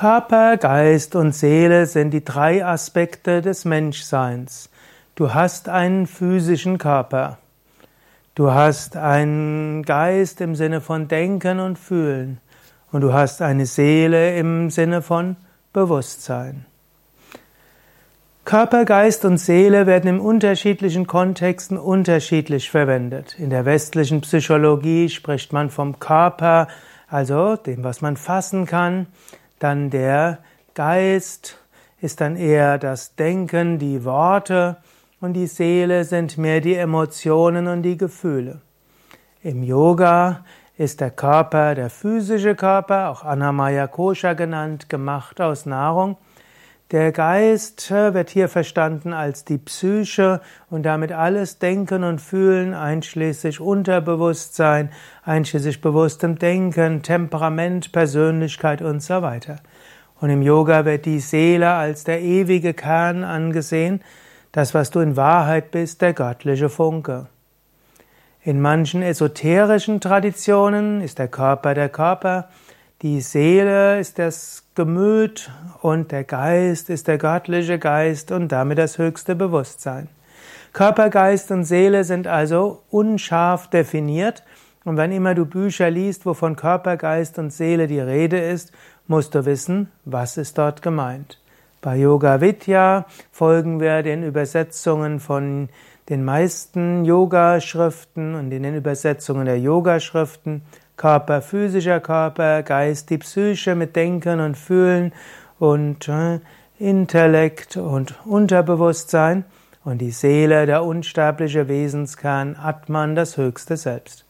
Körper, Geist und Seele sind die drei Aspekte des Menschseins. Du hast einen physischen Körper. Du hast einen Geist im Sinne von Denken und Fühlen. Und du hast eine Seele im Sinne von Bewusstsein. Körper, Geist und Seele werden in unterschiedlichen Kontexten unterschiedlich verwendet. In der westlichen Psychologie spricht man vom Körper, also dem, was man fassen kann. Dann der Geist ist dann eher das Denken, die Worte und die Seele sind mehr die Emotionen und die Gefühle. Im Yoga ist der Körper der physische Körper, auch Anamaya Kosha genannt, gemacht aus Nahrung. Der Geist wird hier verstanden als die Psyche und damit alles Denken und Fühlen, einschließlich Unterbewusstsein, einschließlich bewusstem Denken, Temperament, Persönlichkeit und so weiter. Und im Yoga wird die Seele als der ewige Kern angesehen, das, was du in Wahrheit bist, der göttliche Funke. In manchen esoterischen Traditionen ist der Körper der Körper, die Seele ist das Gemüt und der Geist ist der göttliche Geist und damit das höchste Bewusstsein. Körper, Geist und Seele sind also unscharf definiert und wenn immer du Bücher liest, wovon Körper, Geist und Seele die Rede ist, musst du wissen, was ist dort gemeint. Bei Yoga Vidya folgen wir den Übersetzungen von den meisten Yoga-Schriften und in den Übersetzungen der Yoga-Schriften Körper, physischer Körper, Geist, die Psyche mit Denken und Fühlen und äh, Intellekt und Unterbewusstsein und die Seele, der unsterbliche Wesenskern, Atman, das höchste Selbst.